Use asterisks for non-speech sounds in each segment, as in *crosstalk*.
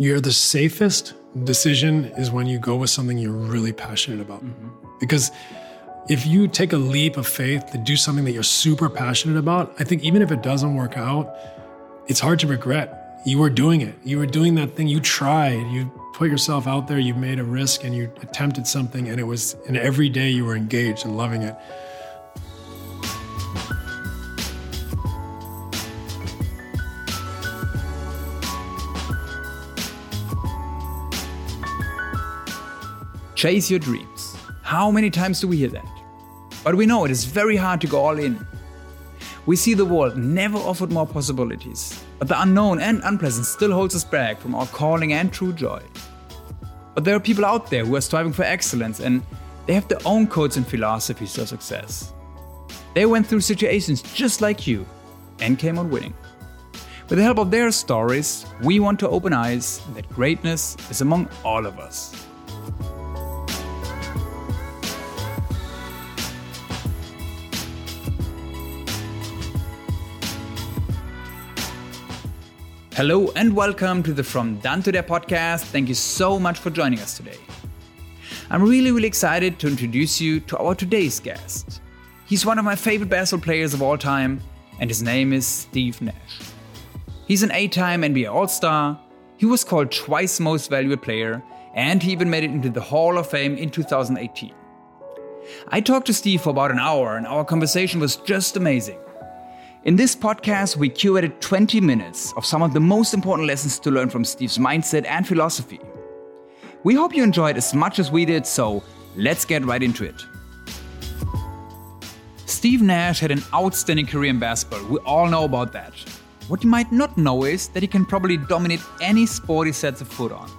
you're the safest decision is when you go with something you're really passionate about. Mm-hmm. Because if you take a leap of faith to do something that you're super passionate about, I think even if it doesn't work out, it's hard to regret. You were doing it. You were doing that thing. You tried. You put yourself out there. You made a risk and you attempted something, and it was, and every day you were engaged and loving it. Chase your dreams. How many times do we hear that? But we know it is very hard to go all in. We see the world never offered more possibilities, but the unknown and unpleasant still holds us back from our calling and true joy. But there are people out there who are striving for excellence and they have their own codes and philosophies to success. They went through situations just like you and came out winning. With the help of their stories, we want to open eyes that greatness is among all of us. Hello and welcome to the From Done to There podcast. Thank you so much for joining us today. I'm really, really excited to introduce you to our today's guest. He's one of my favorite basketball players of all time, and his name is Steve Nash. He's an eight time NBA All Star, he was called twice most valuable player, and he even made it into the Hall of Fame in 2018. I talked to Steve for about an hour, and our conversation was just amazing. In this podcast, we curated 20 minutes of some of the most important lessons to learn from Steve's mindset and philosophy. We hope you enjoyed as much as we did, so let's get right into it. Steve Nash had an outstanding career in basketball. We all know about that. What you might not know is that he can probably dominate any sport he sets a foot on.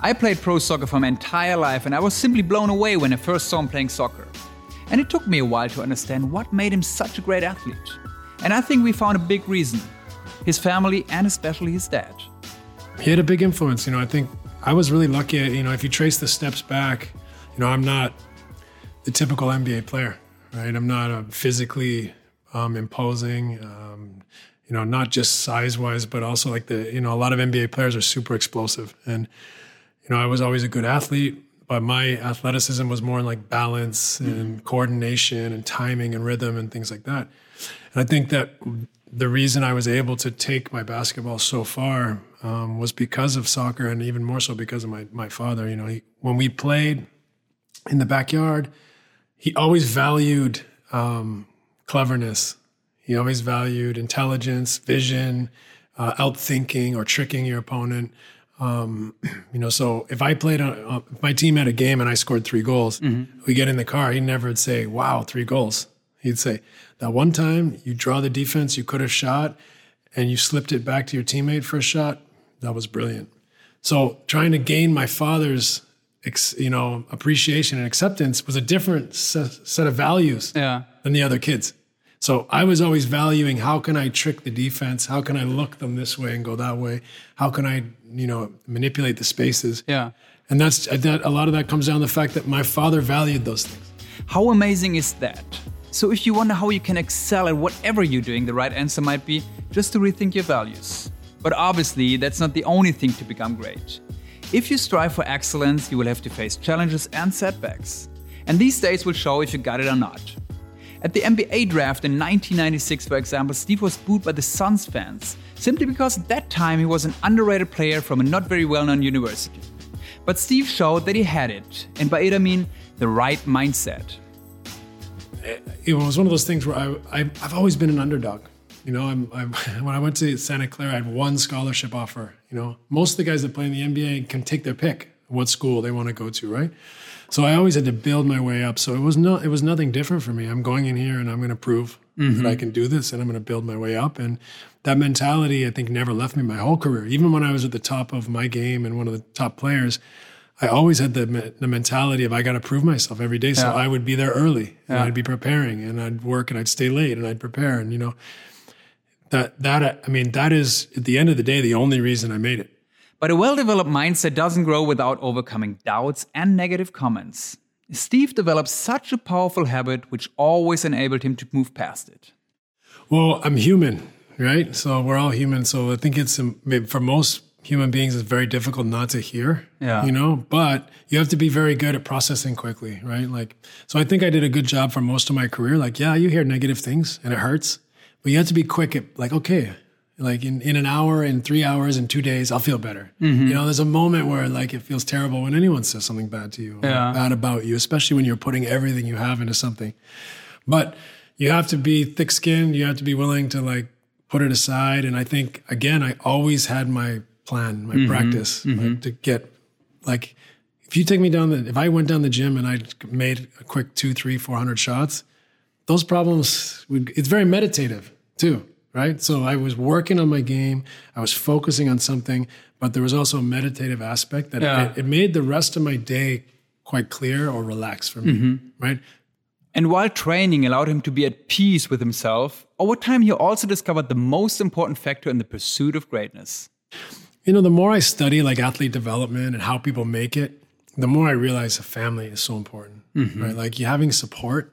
I played pro soccer for my entire life, and I was simply blown away when I first saw him playing soccer. And it took me a while to understand what made him such a great athlete. And I think we found a big reason his family and especially his dad. He had a big influence. You know, I think I was really lucky. You know, if you trace the steps back, you know, I'm not the typical NBA player, right? I'm not a physically um, imposing, um, you know, not just size wise, but also like the, you know, a lot of NBA players are super explosive. And, you know, I was always a good athlete, but my athleticism was more in like balance and coordination and timing and rhythm and things like that. And I think that the reason I was able to take my basketball so far um, was because of soccer, and even more so because of my my father. You know, he, when we played in the backyard, he always valued um, cleverness. He always valued intelligence, vision, uh, outthinking or tricking your opponent. Um, *clears throat* you know, so if I played, on, uh, if my team had a game and I scored three goals, we get in the car, he never would say, "Wow, three goals." He'd say, "That one time you draw the defense you could have shot, and you slipped it back to your teammate for a shot. That was brilliant." So trying to gain my father's, ex, you know, appreciation and acceptance was a different se- set of values Yeah. than the other kids. So I was always valuing how can I trick the defense? How can I look them this way and go that way? How can I, you know, manipulate the spaces? Yeah. And that's that. A lot of that comes down to the fact that my father valued those things. How amazing is that? So, if you wonder how you can excel at whatever you're doing, the right answer might be just to rethink your values. But obviously, that's not the only thing to become great. If you strive for excellence, you will have to face challenges and setbacks. And these days will show if you got it or not. At the NBA draft in 1996, for example, Steve was booed by the Suns fans simply because at that time he was an underrated player from a not very well known university. But Steve showed that he had it, and by it I mean the right mindset. Eh, it was one of those things where I, I've always been an underdog. You know, I'm, I'm *laughs* when I went to Santa Clara, I had one scholarship offer. You know, most of the guys that play in the NBA can take their pick what school they want to go to, right? So I always had to build my way up. So it was no, it was nothing different for me. I'm going in here and I'm going to prove that I mm-hmm. can do this, and I'm going to build my way up. And that mentality, I think, never left me my whole career. Even when I was at the top of my game and one of the top players, I always had the the mentality of I got to prove myself every day. So Yeah. I would be there early, and Yeah. I'd be preparing, and I'd work, and I'd stay late, and I'd prepare, and you know. That that I mean that is at the end of the day the only reason I made it. But a well developed mindset doesn't grow without overcoming doubts and negative comments. Steve developed such a powerful habit which always enabled him to move past it. Well, I'm human, right? So we're all human. So I think it's um, for most human beings it's very difficult not to hear. Yeah. You know, but you have to be very good at processing quickly, right? Like, so I think I did a good job for most of my career. Like, yeah, you hear negative things and it hurts, but you have to be quick at like, okay, like in, in an hour, in three hours, in two days, I'll feel better. Mm-hmm. You know, there's a moment where like it feels terrible when anyone says something bad to you, or Yeah. bad about you, especially when you're putting everything you have into something. But you have to be thick skinned. You have to be willing to like put it aside. And I think again, I always had my plan, my practice like, to get like if you take me down the if I went down the gym and I made a quick two, three, four hundred shots, those problems would it's very meditative too, right? So I was working on my game, I was focusing on something, but there was also a meditative aspect that Yeah. it, it made the rest of my day quite clear or relaxed for me, mm-hmm. right? And while training allowed him to be at peace with himself, over time he also discovered the most important factor in the pursuit of greatness. You know, the more I study like athlete development and how people make it, the more I realize a family is so important, mm-hmm. right? Like you having support,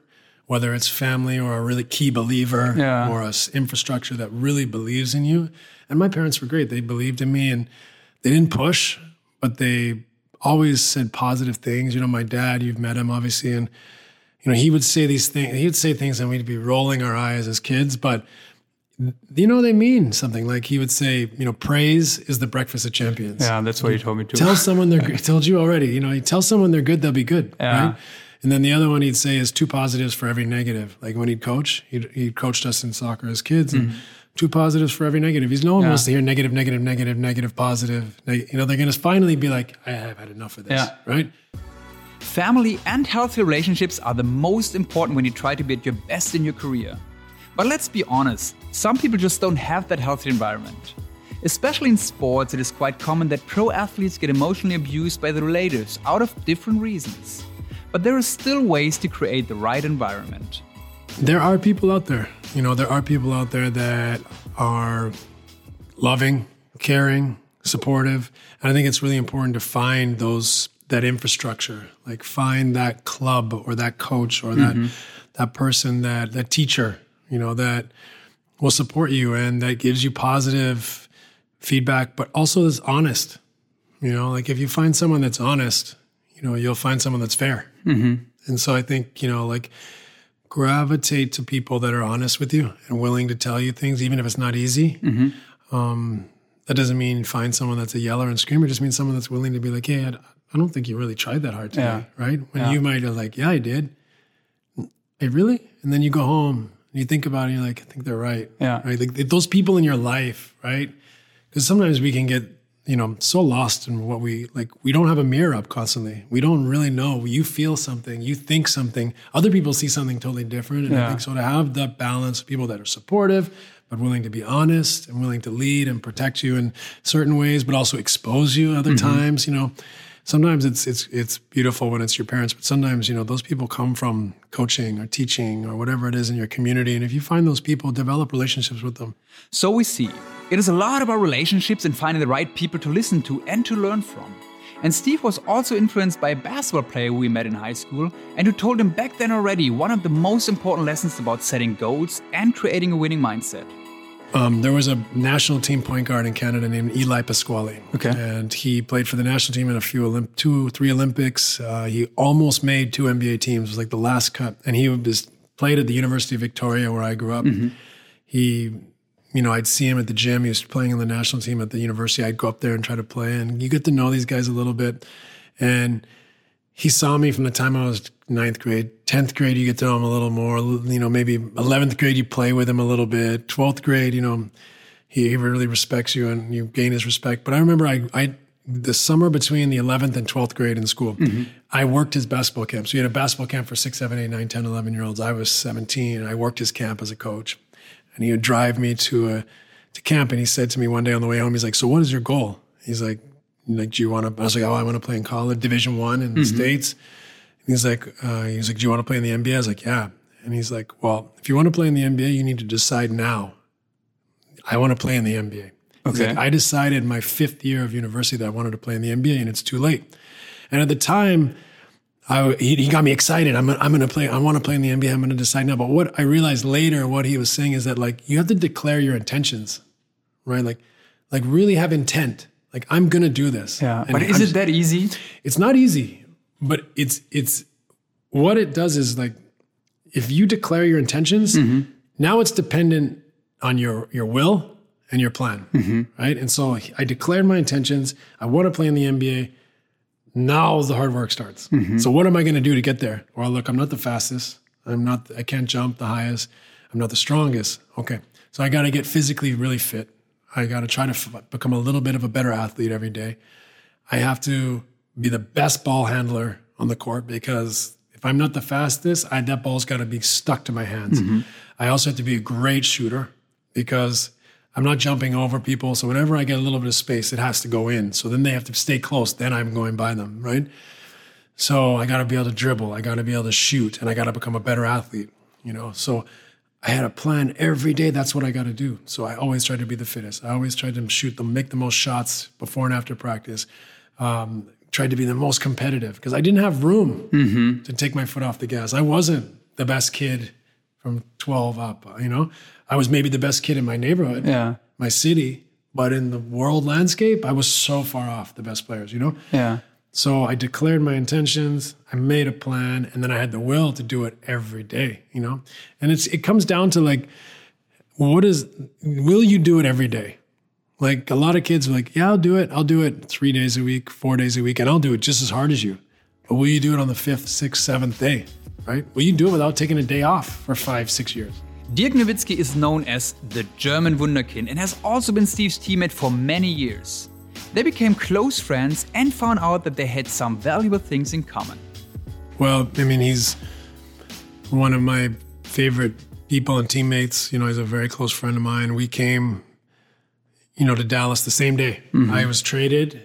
whether it's family or a really key believer Yeah. or a infrastructure that really believes in you. And my parents were great; they believed in me, and they didn't push, but they always said positive things. You know, my dad, you've met him obviously, and you know he would say these things. He would say things, and we'd be rolling our eyes as kids, but you know they mean something. Like he would say, you know, praise is the breakfast of champions. Yeah that's what he told me too. Tell someone they're *laughs* good. Told you already. You know, you tell someone they're good, they'll be good. Yeah. Right. And then the other one he'd say is two positives for every negative. Like when he'd coach, he'd, he coached us in soccer as kids, and two positives for every negative. He's no one Mm-hmm. Yeah. wants to hear negative, negative, negative, negative, positive. You know, they're going to finally be like, I have had enough of this. Yeah. Right. Family and healthy relationships are the most important when you try to be at your best in your career. But let's be honest, some people just don't have that healthy environment. Especially in sports, it is quite common that pro athletes get emotionally abused by their relatives out of different reasons. But there are still ways to create the right environment. there are people out there. You know there are people out there that are loving caring supportive. And i think it's really important to find those that infrastructure like find that club or that coach or that mm-hmm. that person that that teacher you know that will support you and that gives you positive feedback but also is honest. You know like if you find someone that's honest you know you'll find someone that's fair and so i think you know like gravitate to people that are honest with you and willing to tell you things, even if it's not easy. Um, that doesn't mean find someone that's a yeller and screamer. It just means someone that's willing to be like, hey, I, I don't think you really tried that hard today, Yeah. right? When Yeah. you might have like, yeah, I did. Hey, really? And then you go home and you think about it, and you're like, I think they're right. Yeah. Right. Like those people in your life, right? Because sometimes we can get, you know, so lost in what we like. We don't have a mirror up constantly. We don't really know. You feel something, you think something. Other people see something totally different. And Yeah. I think so to have that balance of people that are supportive, but willing to be honest and willing to lead and protect you in certain ways, but also expose you other mm-hmm. times, you know. Sometimes it's it's it's beautiful when it's your parents, but sometimes, you know, those people come from coaching or teaching or whatever it is in your community. And if you find those people, develop relationships with them. So we see, it is a lot about relationships and finding the right people to listen to and to learn from. And Steve was also influenced by a basketball player we met in high school and who told him back then already one of the most important lessons about setting goals and creating a winning mindset. Um, there was a national team point guard in Canada named Eli Pasquale. Okay. And he played for the national team in a few, Olymp- two, three Olympics. Uh, he almost made two NBA teams. It was like the last cut. And he was played at the University of Victoria, where I grew up. He, you know, I'd see him at the gym. He was playing on the national team at the university. I'd go up there and try to play. And you get to know these guys a little bit. And he saw me from the time I was ninth grade. Tenth grade, you get to know him a little more. You know, maybe eleventh grade, you play with him a little bit. Twelfth grade, you know, he, he really respects you and you gain his respect. But I remember I, I the summer between the 11th and 12th grade in school, mm-hmm. I worked his basketball camp. So he had a basketball camp for six, seven, eight, nine, 10, 11 year olds. I was 17 and I worked his camp as a coach. And he would drive me to a to camp and he said to me one day on the way home, he's like, So what is your goal? He's like, like, do you want to? I was like, oh, I want to play in college, Division One in the states. And he's like, uh, he's like, do you want to play in the NBA? I was like, yeah. And he's like, well, if you want to play in the NBA, you need to decide now. I want to play in the NBA. Okay. like, I decided my fifth year of university that I wanted to play in the NBA, and it's too late. And at the time, I, he, he got me excited. I'm, I'm going to play. I want to play in the NBA. I'm going to decide now. But what I realized later, what he was saying is that like you have to declare your intentions, right? Like, like really have intent. Like I'm gonna do this. Yeah. And but is I'm it that easy? It's not easy, but it's it's what it does is like if you declare your intentions, mm-hmm. now it's dependent on your your will and your plan, mm-hmm. right? And so I declared my intentions. I want to play in the NBA. Now the hard work starts. Mm-hmm. So what am I going to do to get there? Well, look, I'm not the fastest. I'm not. I can't jump the highest. I'm not the strongest. Okay, so I got to get physically really fit. I got to try to f- become a little bit of a better athlete every day. I have to be the best ball handler on the court because if I'm not the fastest, I, that ball's got to be stuck to my hands. Mm-hmm. I also have to be a great shooter because I'm not jumping over people. So whenever I get a little bit of space, it has to go in. So then they have to stay close. Then I'm going by them, right? So I got to be able to dribble. I got to be able to shoot, and I got to become a better athlete. You know, so I had a plan every day. That's what I got to do. So I always tried to be the fittest. I always tried to shoot them, make the most shots before and after practice. Um, tried to be the most competitive because I didn't have room to take my foot off the gas. I wasn't the best kid from 12 up. You know, I was maybe the best kid in my neighborhood, Yeah. my city, but in the world landscape, I was so far off the best players. You know, Yeah. so I declared my intentions, I made a plan, and then I had the will to do it every day, you know? And it's it comes down to like what is will you do it every day? Like a lot of kids are like, yeah, I'll do it. I'll do it 3 days a week, 4 days a week, and I'll do it just as hard as you. But will you do it on the 5th, 6th, 7th day? Right? Will you do it without taking a day off for 5, 6 years? Dirk Nowitzki is known as the German Wunderkind and has also been Steve's teammate for many years. They became close friends and found out that they had some valuable things in common. Well, I mean, he's one of my favorite people and teammates. You know, he's a very close friend of mine. We came, you know, to Dallas the same day. Mm-hmm. I was traded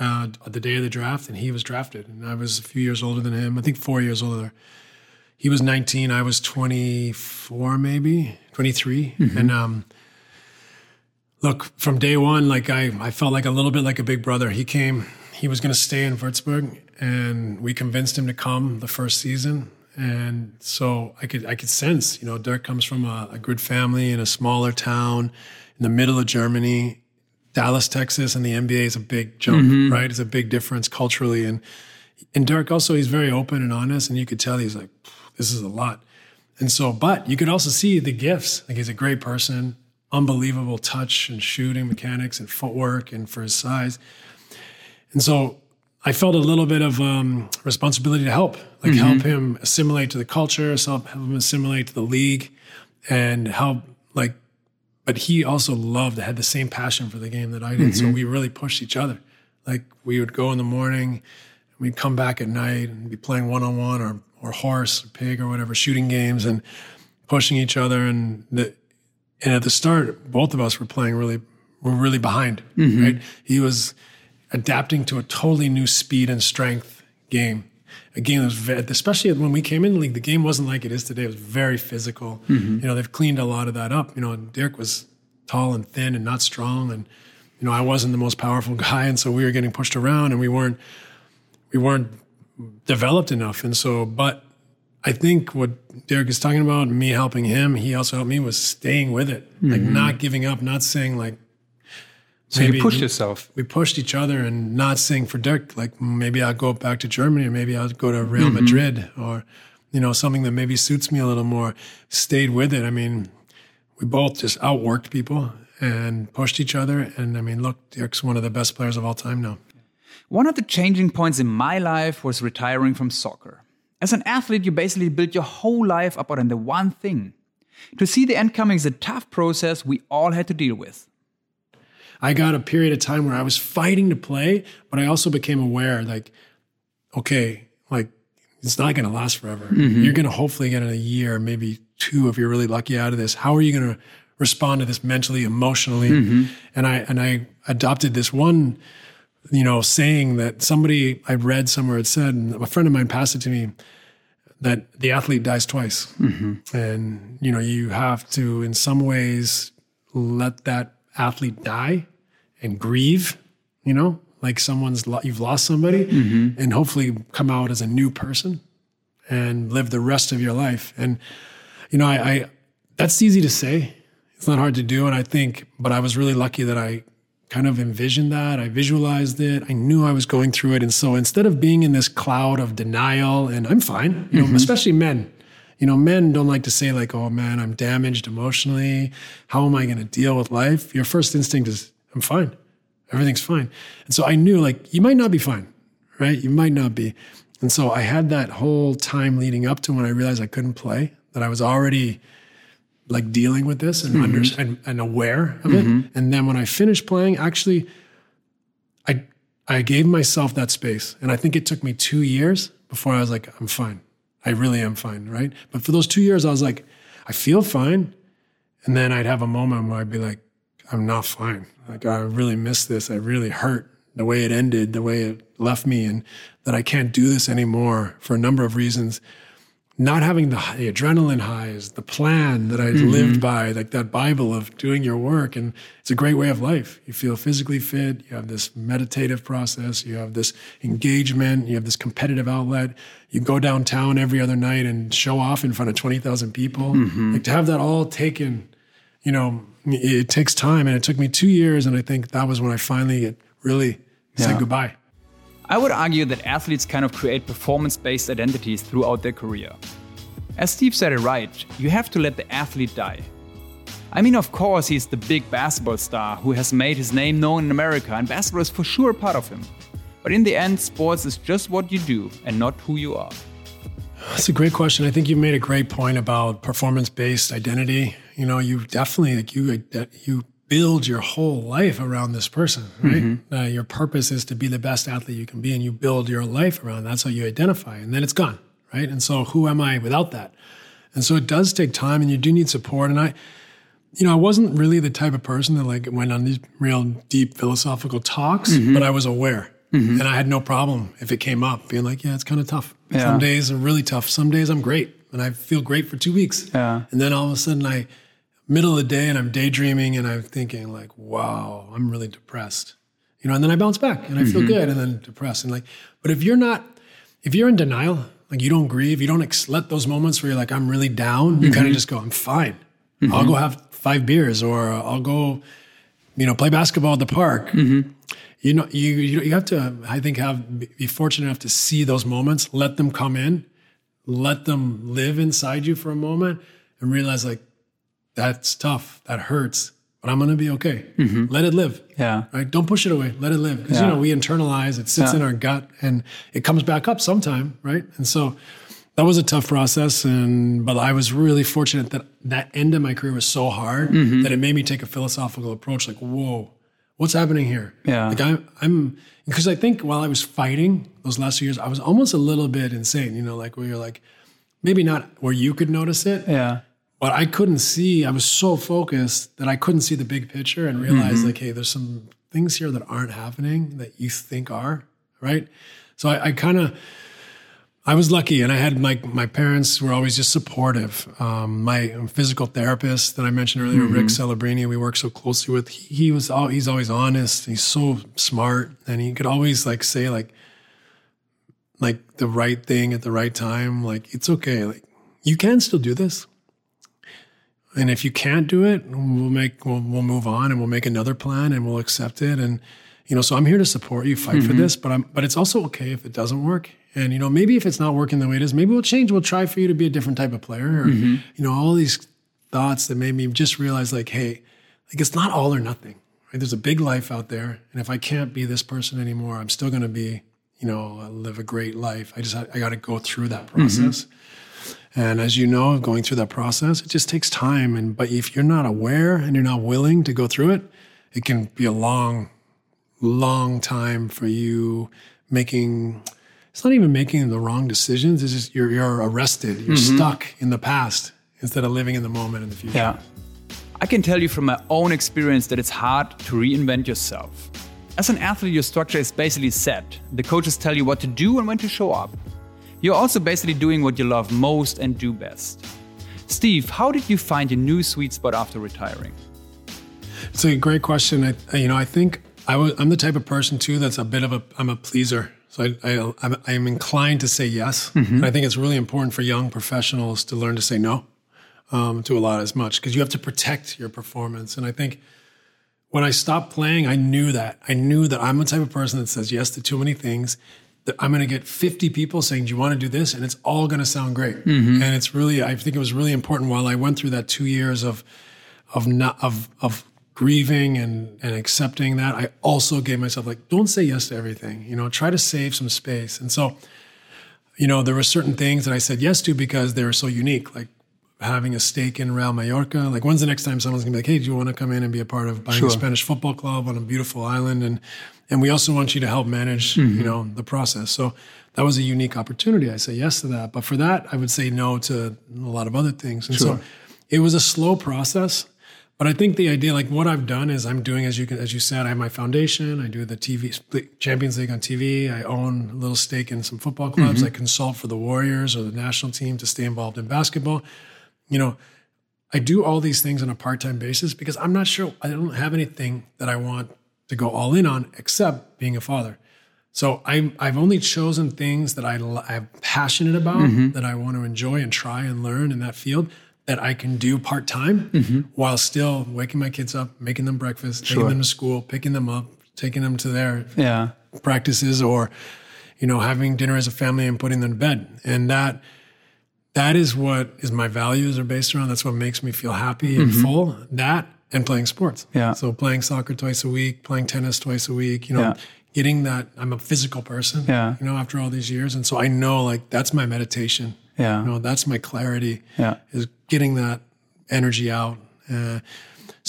uh, the day of the draft, and he was drafted. And I was a few years older than him. I think four years older. He was 19. I was 24, maybe 23. And um, look, from day one, like I, I felt like a little bit like a big brother. He came. He was going to stay in Würzburg, and we convinced him to come the first season. And so I could I could sense, you know, Dirk comes from a, a good family in a smaller town in the middle of Germany. Dallas, Texas, and the NBA is a big jump, right? It's a big difference culturally. And and Dirk also he's very open and honest, and you could tell he's like, this is a lot. And so, but you could also see the gifts. Like he's a great person, unbelievable touch and shooting mechanics and footwork, and for his size. And so I felt a little bit of um, responsibility to help, like help him assimilate to the culture, help him assimilate to the league, and help. But he also loved, had the same passion for the game that I did. So mm-hmm. we really pushed each other. Like we would go in the morning, we'd come back at night and be playing one on one or or horse or pig or whatever, shooting games and pushing each other. And the, and at the start, both of us were playing really were really behind. Mm-hmm. Right, he was adapting to a totally new speed and strength game. A game was, ve- especially when we came in the league, the game wasn't like it is today. It was very physical. Mm-hmm. You know, they've cleaned a lot of that up. You know, Dirk was tall and thin and not strong, and you know, I wasn't the most powerful *laughs* guy, and so we were getting pushed around, and we weren't we weren't developed enough. And so, but I think what Dirk is talking about, me helping him, he also helped me was staying with it, like mm-hmm. not giving up, not saying like. So you pushed yourself. we pushed each other and not saying for Dirk, like maybe I'll go back to Germany or maybe I'll go to Real mm-hmm. Madrid or, you know, something that maybe suits me a little more. Stayed with it. I mean, we both just outworked people and pushed each other. And I mean, look, Dirk's one of the best players of all time now. One of the changing points in my life was retiring from soccer. As an athlete, you basically build your whole life up on the one thing. To see the end coming is a tough process we all had to deal with. I got a period of time where I was fighting to play, but I also became aware like, okay, like it's not going to last forever. Mm-hmm. You're going to hopefully get in a year, maybe two, if you're really lucky out of this. How are you going to respond to this mentally, emotionally? Mm-hmm. And I and I adopted this one, you know, saying that somebody I read somewhere it said, and a friend of mine passed it to me, that the athlete dies twice, mm-hmm. and you know you have to, in some ways, let that athlete die and grieve, you know, like someone's lo- you've lost somebody, and hopefully come out as a new person and live the rest of your life. And you know, I, I that's easy to say. It's not hard to do, and I think, but I was really lucky that I kind of envisioned that. I visualized it. I knew I was going through it. And so instead of being in this cloud of denial and I'm fine, you know, mm-hmm. especially men, you know, men don't like to say like, "Oh man, I'm damaged emotionally. How am I going to deal with life?" Your first instinct is, "I'm fine. Everything's fine." And so I knew like you might not be fine, right? You might not be. And so I had that whole time leading up to when I realized I couldn't play, that I was already like dealing with this and mm-hmm. under and, and, aware of mm-hmm. it. And then when I finished playing, actually, I I gave myself that space, and I think it took me two years before I was like, I'm fine. I really am fine, right? But for those two years, I was like, I feel fine, and then I'd have a moment where I'd be like, I'm not fine. Like I really miss this. I really hurt the way it ended, the way it left me, and that I can't do this anymore for a number of reasons not having the, the, adrenaline highs, the plan that I mm-hmm. lived by, like that Bible of doing your work. And it's a great way of life. You feel physically fit. You have this meditative process. You have this engagement. You have this competitive outlet. You go downtown every other night and show off in front of 20,000 people. Mm-hmm. Like to have that all taken, you know, it takes time. And it took me two years. And I think that was when I finally really yeah. said goodbye. I would argue that athletes kind of create performance based identities throughout their career. As Steve said it right, you have to let the athlete die. I mean, of course, he's the big basketball star who has made his name known in America, and basketball is for sure part of him. But in the end, sports is just what you do and not who you are. That's a great question. I think you made a great point about performance-based identity. You know, you definitely like you uh, you build your whole life around this person, right? Mm-hmm. Uh, your purpose is to be the best athlete you can be, and you build your life around that. that's how you identify, and then it's gone, right? And so, who am I without that? And so, it does take time, and you do need support. And I, you know, I wasn't really the type of person that like went on these real deep philosophical talks, mm-hmm. but I was aware. Mm-hmm. And I had no problem if it came up, being like, yeah, it's kind of tough. Yeah. Some days are really tough. Some days I'm great and I feel great for two weeks. Yeah. And then all of a sudden I middle of the day and I'm daydreaming and I'm thinking like, wow, I'm really depressed. You know, and then I bounce back and I feel mm-hmm. good and then depressed. And like, but if you're not, if you're in denial, like you don't grieve, you don't ex- let those moments where you're like, I'm really down, mm-hmm. you kind of just go, I'm fine. Mm-hmm. I'll go have five beers or I'll go, you know, play basketball at the park. Mm-hmm. You know, you, you have to, I think, have be fortunate enough to see those moments, let them come in, let them live inside you for a moment and realize like, that's tough. That hurts. But I'm going to be okay. Mm-hmm. Let it live. Yeah. Right. Don't push it away. Let it live. Because, yeah. you know, we internalize, it sits yeah. in our gut and it comes back up sometime. Right. And so that was a tough process. And, but I was really fortunate that that end of my career was so hard mm-hmm. that it made me take a philosophical approach like, whoa, what's happening here? Yeah. Like I'm, I'm, because I think while I was fighting those last few years, I was almost a little bit insane, you know, like where you're like, maybe not where you could notice it. Yeah but I couldn't see. I was so focused that I couldn't see the big picture and realize mm-hmm. like, hey, there's some things here that aren't happening that you think are right. So I, I kind of. I was lucky, and I had my my parents were always just supportive. Um, my physical therapist that I mentioned earlier, mm-hmm. Rick Celebrini, we work so closely with. He, he was all, he's always honest. He's so smart, and he could always like say like like the right thing at the right time. Like it's okay. Like you can still do this. And if you can't do it, we'll make we'll, we'll move on and we'll make another plan and we'll accept it. And you know, so I'm here to support you, fight mm-hmm. for this, but I'm but it's also okay if it doesn't work. And you know, maybe if it's not working the way it is, maybe we'll change. We'll try for you to be a different type of player. Or, mm-hmm. you know, all these thoughts that made me just realize like, hey, like it's not all or nothing. Right? There's a big life out there, and if I can't be this person anymore, I'm still going to be, you know, live a great life. I just I got to go through that mm-hmm. process. Mm-hmm. And as you know, going through that process, it just takes time. And but if you're not aware and you're not willing to go through it, it can be a long, long time for you making. It's not even making the wrong decisions. It's just you're you're arrested. You're mm-hmm. stuck in the past instead of living in the moment in the future. Yeah. I can tell you from my own experience that it's hard to reinvent yourself. As an athlete, your structure is basically set. The coaches tell you what to do and when to show up. You're also basically doing what you love most and do best. Steve, how did you find your new sweet spot after retiring? It's a great question. I, you know, I think I was, I'm the type of person too that's a bit of a I'm a pleaser. So I, I, I'm inclined to say yes. Mm-hmm. And I think it's really important for young professionals to learn to say no um, to a lot as much because you have to protect your performance. And I think when I stopped playing, I knew that. I knew that I'm the type of person that says yes to too many things. That I'm going to get 50 people saying, "Do you want to do this?" and it's all going to sound great. Mm-hmm. And it's really, I think it was really important while I went through that two years of of not of of grieving and and accepting that. I also gave myself like, don't say yes to everything. You know, try to save some space. And so, you know, there were certain things that I said yes to because they were so unique, like having a stake in Real Mallorca. Like, when's the next time someone's gonna be like, "Hey, do you want to come in and be a part of buying Sure. a Spanish football club on a beautiful island?" And and we also want you to help manage, you mm-hmm. know, the process. So that was a unique opportunity. I say yes to that, but for that, I would say no to a lot of other things. And so it was a slow process. But I think the idea, like what I've done, is I'm doing as you can, as you said, I have my foundation. I do the TV Champions League on TV. I own a little stake in some football clubs. Mm-hmm. I consult for the Warriors or the national team to stay involved in basketball. You know, I do all these things on a part-time basis because I'm not sure I don't have anything that I want to go all in on except being a father. So I'm I've only chosen things that I, am passionate about mm-hmm. that I want to enjoy and try and learn in that field that I can do part time mm-hmm. while still waking my kids up, making them breakfast, taking them to school, picking them up, taking them to their Yeah. practices or you know having dinner as a family and putting them to bed and that that is what is my values are based around that's what makes me feel happy and full that and playing sports Mm-hmm. Yeah. so playing soccer twice a week playing tennis twice a week you know Yeah. getting that i'm a physical person Yeah. you know after all these years and so i know like that's my meditation Yeah. you know that's my clarity Yeah. is getting that energy out uh,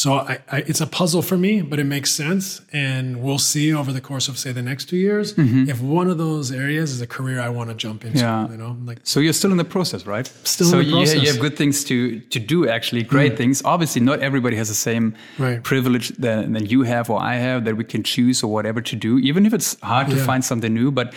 so I, I, it's a puzzle for me, but it makes sense, and we'll see over the course of say the next two years if one of those areas is a career I want to jump into. Mm-hmm. Yeah. You know, like So you're still in the process, right? Still so in the process. you- You, have good things to to do, actually, great things. Obviously, not everybody has the same Right. privilege that, that you have or I have that we can choose or whatever to do, even if it's hard to Yeah. find something new. But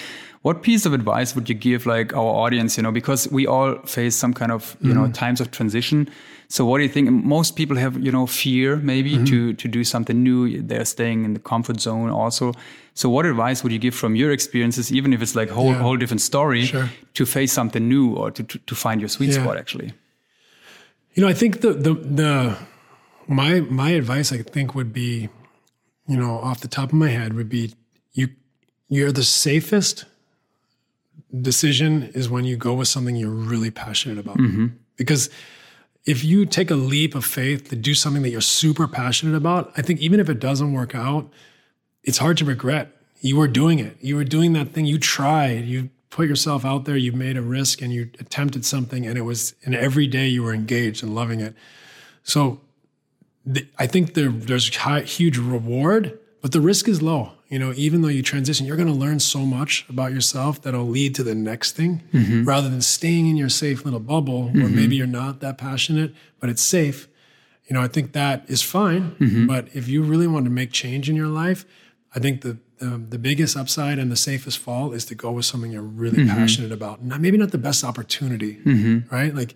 what piece of advice would you give, like our audience? You know, because we all face some kind of you know mm-hmm. times of transition. So what do you think? Most people have you know fear maybe mm-hmm. to to do something new. They're staying in the comfort zone also. So what advice would you give from your experiences, even if it's like whole Yeah. whole different story, Sure. to face something new or to to, to find your sweet Yeah. spot actually? You know, I think the the the my my advice I think would be, you know, off the top of my head would be you you're the safest decision is when you go with something you're really passionate about. Mm-hmm. Because if you take a leap of faith to do something that you're super passionate about, I think even if it doesn't work out, it's hard to regret. You were doing it. You were doing that thing. You tried. You put yourself out there. You made a risk and you attempted something, and it was. And every day you were engaged and loving it. So, the, I think there, there's high, huge reward, but the risk is low. You know, even though you transition, you're going to learn so much about yourself that'll lead to the next thing, mm-hmm. rather than staying in your safe little bubble where mm-hmm. maybe you're not that passionate, but it's safe. You know, I think that is fine. Mm-hmm. But if you really want to make change in your life, I think the, the the biggest upside and the safest fall is to go with something you're really passionate about. Not maybe not the best opportunity, right? Like,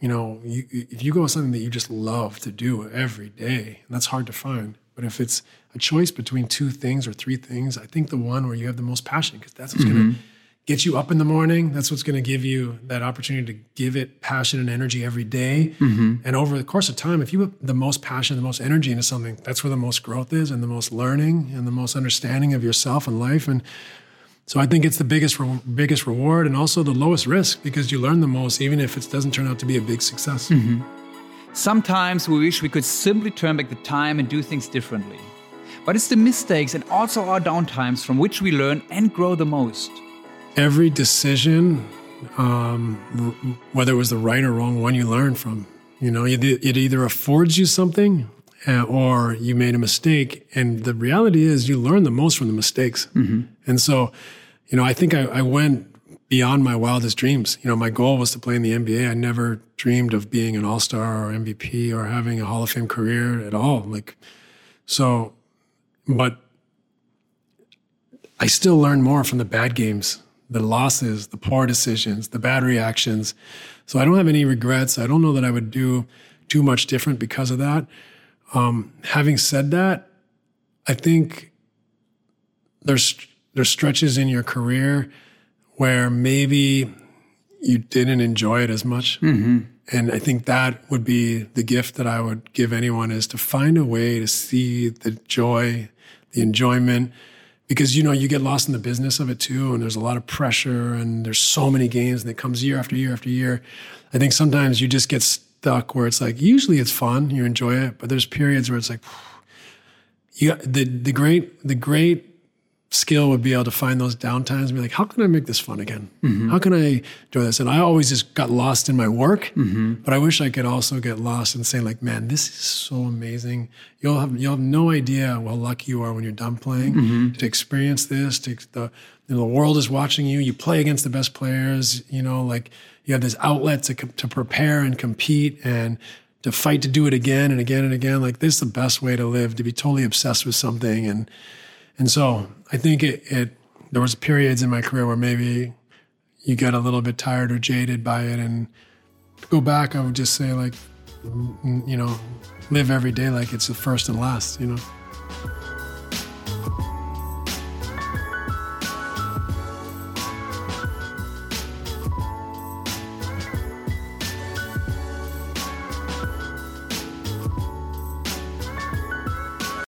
you know, you, if you go with something that you just love to do every day, and that's hard to find. But if it's a choice between two things or three things, I think the one where you have the most passion, because that's what's going to mm-hmm. get you up in the morning. That's what's going to give you that opportunity to give it passion and energy every day. Mm-hmm. And over the course of time, if you put the most passion, the most energy into something, that's where the most growth is and the most learning and the most understanding of yourself and life. And so I think it's the biggest re- biggest reward and also the lowest risk because you learn the most, even if it doesn't turn out to be a big success. Mm-hmm. Sometimes we wish we could simply turn back the time and do things differently. But it's the mistakes and also our downtimes from which we learn and grow the most. Every decision, um, r- whether it was the right or wrong one, you learn from. You know, it, it either affords you something uh, or you made a mistake. And the reality is, you learn the most from the mistakes. And so, you know, I think I, I went beyond my wildest dreams. You know, my goal was to play in the NBA. I never dreamed of being an all star or MVP or having a Hall of Fame career at all. Like, so, but I still learn more from the bad games, the losses, the poor decisions, the bad reactions. So I don't have any regrets. I don't know that I would do too much different because of that. Um, having said that, I think there's there's stretches in your career where maybe you didn't enjoy it as much, mm-hmm. And I think that would be the gift that I would give anyone is to find a way to see the joy, the enjoyment, because you know you get lost in the business of it too, and there's a lot of pressure, and there's so many games, and it comes year after year after year. I think sometimes you just get stuck where it's like usually it's fun, you enjoy it, but there's periods where it's like *sighs* you got, the the great the great skill would be able to find those downtimes and be like, how can I make this fun again? Mm-hmm. How can I enjoy this? And I always just got lost in my work, mm-hmm. but I wish I could also get lost in saying like, man, this is so amazing. You'll have you'll have no idea how lucky you are when you're done playing mm-hmm. to experience this. To the you know, the world is watching you. You play against the best players. You know, like you have this outlet to to prepare and compete and to fight to do it again and again and again. Like this is the best way to live. To be totally obsessed with something and and so I think it, it there was periods in my career where maybe you get a little bit tired or jaded by it. And go back, I would just say like, you know, live every day like it's the first and last, you know.